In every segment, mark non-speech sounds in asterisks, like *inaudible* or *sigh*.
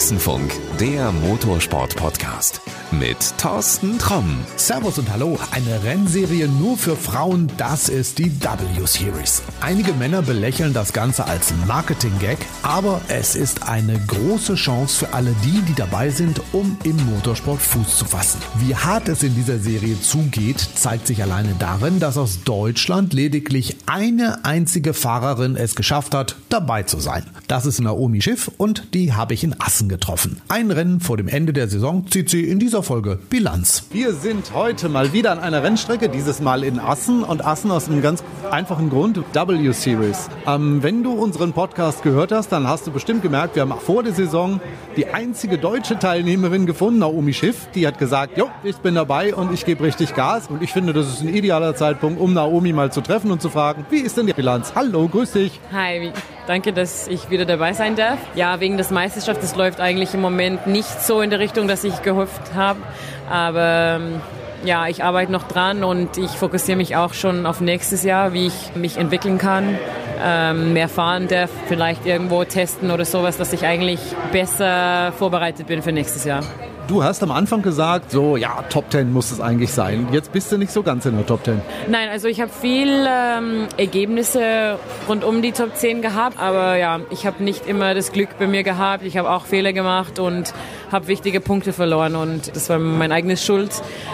Boxenfunk, der Motorsport-Podcast mit Thorsten Tromm. Servus und Hallo. Eine Rennserie nur für Frauen, das ist die W-Series. Einige Männer belächeln das Ganze als Marketing-Gag, aber es ist eine große Chance für alle die, die dabei sind, um im Motorsport Fuß zu fassen. Wie hart es in dieser Serie zugeht, zeigt sich alleine darin, dass aus Deutschland lediglich eine einzige Fahrerin es geschafft hat, dabei zu sein. Das ist Naomi Schiff und die habe ich in Assen getroffen. Ein Rennen vor dem Ende der Saison zieht sie in dieser Folge Bilanz. Wir sind heute mal wieder an einer Rennstrecke, dieses Mal in Assen und Assen aus einem ganz einfachen Grund, W-Series. Ähm, wenn du unseren Podcast gehört hast, dann hast du bestimmt gemerkt, wir haben vor der Saison die einzige deutsche Teilnehmerin gefunden, Naomi Schiff, die hat gesagt, jo, ich bin dabei und ich gebe richtig Gas und ich finde, das ist ein idealer Zeitpunkt, um Naomi mal zu treffen und zu fragen, wie ist denn die Bilanz? Hallo, grüß dich. Hi, danke, dass ich wieder dabei sein darf. Ja, wegen des Meisterschafts, das läuft eigentlich im Moment nicht so in der Richtung, dass ich gehofft habe, aber ähm, ja, ich arbeite noch dran und ich fokussiere mich auch schon auf nächstes Jahr, wie ich mich entwickeln kann, ähm, mehr fahren darf, vielleicht irgendwo testen oder sowas, dass ich eigentlich besser vorbereitet bin für nächstes Jahr. Du hast am Anfang gesagt, so ja, Top 10 muss es eigentlich sein. Jetzt bist du nicht so ganz in der Top 10. Nein, also ich habe viel ähm, Ergebnisse rund um die Top 10 gehabt, aber ja, ich habe nicht immer das Glück bei mir gehabt. Ich habe auch Fehler gemacht und habe wichtige Punkte verloren und das war mein eigenes Schuld.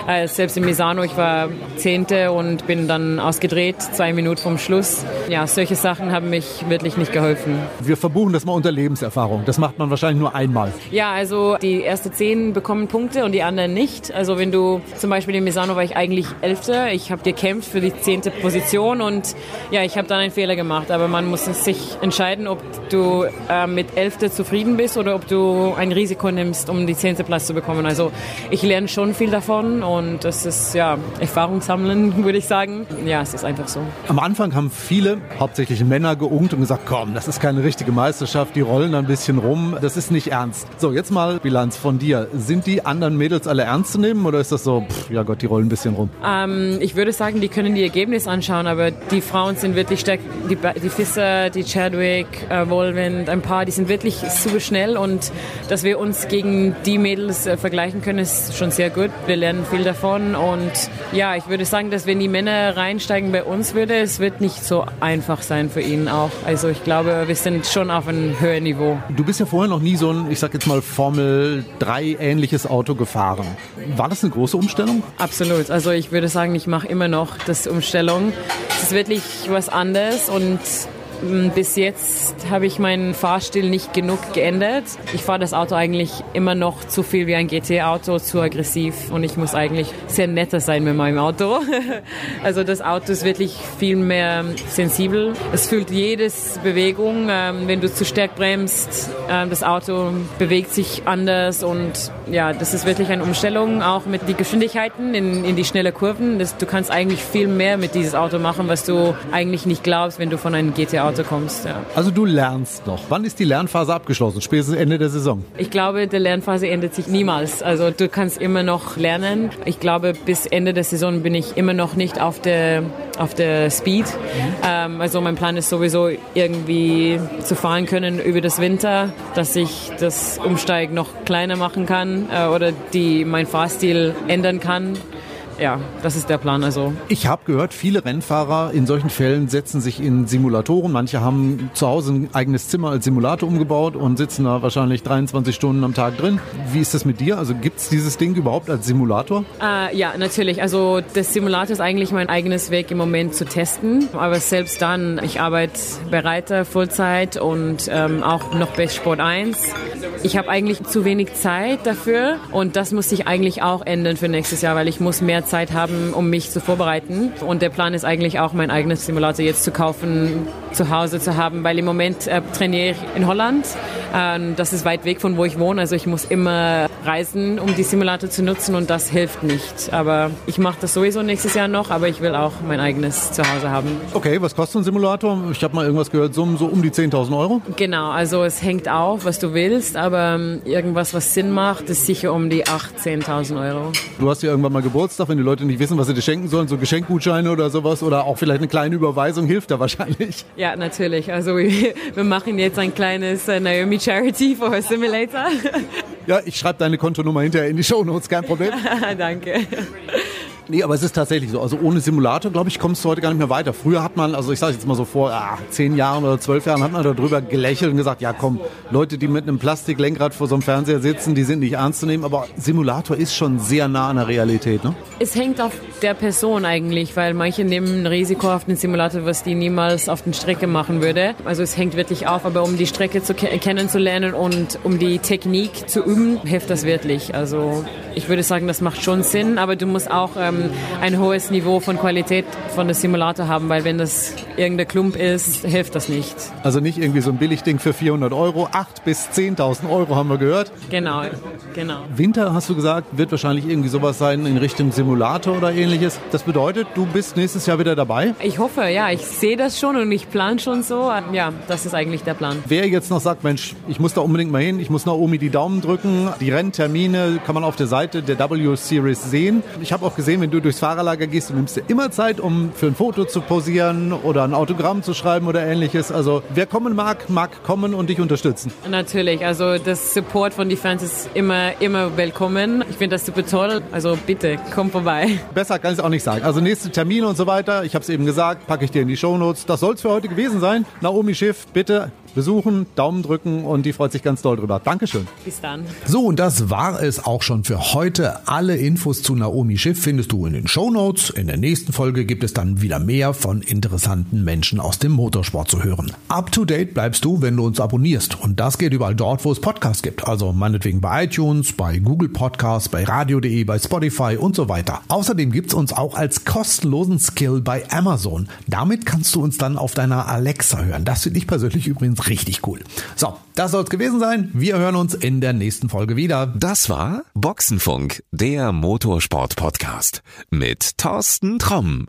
Äh, selbst in Misano, ich war Zehnte und bin dann ausgedreht, zwei Minuten vom Schluss. Ja, solche Sachen haben mich wirklich nicht geholfen. Wir verbuchen das mal unter Lebenserfahrung. Das macht man wahrscheinlich nur einmal. Ja, also die erste zehn bekommen Punkte und die anderen nicht. Also wenn du zum Beispiel in Misano war ich eigentlich Elfte, ich habe gekämpft für die zehnte Position und ja, ich habe dann einen Fehler gemacht. Aber man muss sich entscheiden, ob du äh, mit Elfte zufrieden bist oder ob du ein Risiko nimmst, um die zehnte Platz zu bekommen. Also ich lerne schon viel davon und das ist ja Erfahrung sammeln, *laughs* würde ich sagen. Ja, es ist einfach so. Am Anfang haben viele, hauptsächlich Männer, geungt und gesagt, komm, das ist keine richtige Meisterschaft, die rollen ein bisschen rum, das ist nicht ernst. So, jetzt mal Bilanz von dir. Sind die anderen Mädels alle ernst zu nehmen oder ist das so, pff, ja Gott, die rollen ein bisschen rum? Ähm, ich würde sagen, die können die Ergebnisse anschauen, aber die Frauen sind wirklich stark. Die, die Fisser, die Chadwick, äh, Wolwind, ein paar, die sind wirklich super schnell und dass wir uns gegen die Mädels äh, vergleichen können, ist schon sehr gut. Wir lernen viel davon und ja, ich würde sagen, dass wenn die Männer reinsteigen bei uns würde, es wird nicht so einfach sein für ihn auch. Also ich glaube, wir sind schon auf einem höheren Niveau. Du bist ja vorher noch nie so ein, ich sag jetzt mal Formel 3 ähnliches Auto gefahren. War das eine große Umstellung? Absolut. Also ich würde sagen, ich mache immer noch das Umstellung. Es ist wirklich was anderes und bis jetzt habe ich meinen Fahrstil nicht genug geändert. Ich fahre das Auto eigentlich immer noch zu viel wie ein GT-Auto, zu aggressiv und ich muss eigentlich sehr netter sein mit meinem Auto. *laughs* Also das Auto ist wirklich viel mehr sensibel. Es fühlt jedes Bewegung. Ähm, wenn du zu stark bremst, ähm, das Auto bewegt sich anders und ja, das ist wirklich eine Umstellung, auch mit den Geschwindigkeiten in, in die schnelle Kurven. Das, du kannst eigentlich viel mehr mit dieses Auto machen, was du eigentlich nicht glaubst, wenn du von einem GT-Auto kommst. Ja. Also du lernst noch. Wann ist die Lernphase abgeschlossen? Spätestens Ende der Saison? Ich glaube, die Lernphase endet sich niemals. Also du kannst immer noch lernen. Ich glaube, bis Ende der Saison bin ich immer noch nicht auf der, auf der Speed. Ähm, also mein Plan ist sowieso irgendwie zu fahren können über das Winter, dass ich das Umsteigen noch kleiner machen kann äh, oder die mein Fahrstil ändern kann ja, das ist der Plan. Also ich habe gehört, viele Rennfahrer in solchen Fällen setzen sich in Simulatoren. Manche haben zu Hause ein eigenes Zimmer als Simulator umgebaut und sitzen da wahrscheinlich 23 Stunden am Tag drin. Wie ist das mit dir? Also gibt es dieses Ding überhaupt als Simulator? Äh, ja, natürlich. Also das Simulator ist eigentlich mein eigenes Weg im Moment zu testen. Aber selbst dann, ich arbeite bei Reiter Vollzeit und ähm, auch noch bei Sport 1. Ich habe eigentlich zu wenig Zeit dafür und das muss sich eigentlich auch ändern für nächstes Jahr, weil ich muss mehr Zeit haben, um mich zu vorbereiten. Und der Plan ist eigentlich auch, mein eigenes Simulator jetzt zu kaufen, zu Hause zu haben, weil im Moment äh, trainiere ich in Holland Ähm, das ist weit weg von wo ich wohne, also ich muss immer reisen, um die Simulator zu nutzen und das hilft nicht. Aber ich mache das sowieso nächstes Jahr noch, aber ich will auch mein eigenes Zuhause haben. Okay, was kostet ein Simulator? Ich habe mal irgendwas gehört, so, so um die 10.000 Euro. Genau, also es hängt auf, was du willst, aber ähm, irgendwas, was Sinn macht, ist sicher um die 8.000, 10.000 Euro. Du hast ja irgendwann mal Geburtstag, wenn die Leute nicht wissen, was sie dir schenken sollen, so Geschenkgutscheine oder sowas oder auch vielleicht eine kleine Überweisung hilft da wahrscheinlich. Ja, natürlich. Also *laughs* wir, machen jetzt ein kleines äh, Naomi Charity for Simulator. Ja, ich schreibe deine Kontonummer hinterher in die Show Notes, kein Problem. *laughs* Danke. Nee, aber es ist tatsächlich so. Also ohne Simulator, glaube ich, kommst du heute gar nicht mehr weiter. Früher hat man, also ich sage jetzt mal so vor ah, zehn Jahren oder zwölf Jahren, hat man darüber gelächelt und gesagt, ja komm, Leute, die mit einem Plastiklenkrad vor so einem Fernseher sitzen, die sind nicht ernst zu nehmen. Aber Simulator ist schon sehr nah an der Realität, ne? Es hängt auf der Person eigentlich, weil manche nehmen ein Risiko auf den Simulator, was die niemals auf den Strecke machen würde. Also es hängt wirklich auf, aber um die Strecke zu ke kennenzulernen und um die Technik zu üben, hilft das wirklich. Also ich würde sagen, das macht schon Sinn, aber du musst auch ähm, ein hohes Niveau von Qualität von der Simulator haben, weil wenn das irgendein Klump ist, hilft das nicht. Also nicht irgendwie so ein Billigding für 400 Euro, 8.000 bis 10.000 Euro haben wir gehört. Genau, genau. Winter, hast du gesagt, wird wahrscheinlich irgendwie sowas sein in Richtung Simulator oder ähnliches. Das bedeutet, du bist nächstes Jahr wieder dabei? Ich hoffe, ja. Ich sehe das schon und ich plane schon so. Ja, das ist eigentlich der Plan. Wer jetzt noch sagt, Mensch, ich muss da unbedingt mal hin, ich muss Naomi die Daumen drücken, die Renntermine kann man auf der Seite der W-Series sehen. Ich habe auch gesehen, wenn du durchs Fahrerlager gehst, du nimmst dir immer Zeit, um für ein Foto zu posieren oder ein Autogramm zu schreiben oder ähnliches. Also wer kommen mag, mag kommen und dich unterstützen. Natürlich, also das Support von den Fans ist immer, immer willkommen. Ich finde das super toll. Also bitte, komm vorbei. Besser kann ich es auch nicht sagen. Also nächste Termine und so weiter, ich habe es eben gesagt, packe ich dir in die Shownotes. Das soll es für heute gewesen sein. Naomi Schiff, bitte besuchen, Daumen drücken und die freut sich ganz doll drüber. Dankeschön. Bis dann. So, und das war es auch schon für heute. Alle Infos zu Naomi Schiff findest du in den Show Notes. In der nächsten Folge gibt es dann wieder mehr von interessanten Menschen aus dem Motorsport zu hören. Up to date bleibst du, wenn du uns abonnierst. Und das geht überall dort, wo es Podcasts gibt. Also meinetwegen bei iTunes, bei Google Podcasts, bei radio.de, bei Spotify und so weiter. Außerdem gibt's uns auch als kostenlosen Skill bei Amazon. Damit kannst du uns dann auf deiner Alexa hören. Das finde ich persönlich übrigens richtig cool. So, das soll es gewesen sein. Wir hören uns in der nächsten Folge wieder. Das war Boxenfunk, der Motorsport-Podcast mit Thorsten Tromm.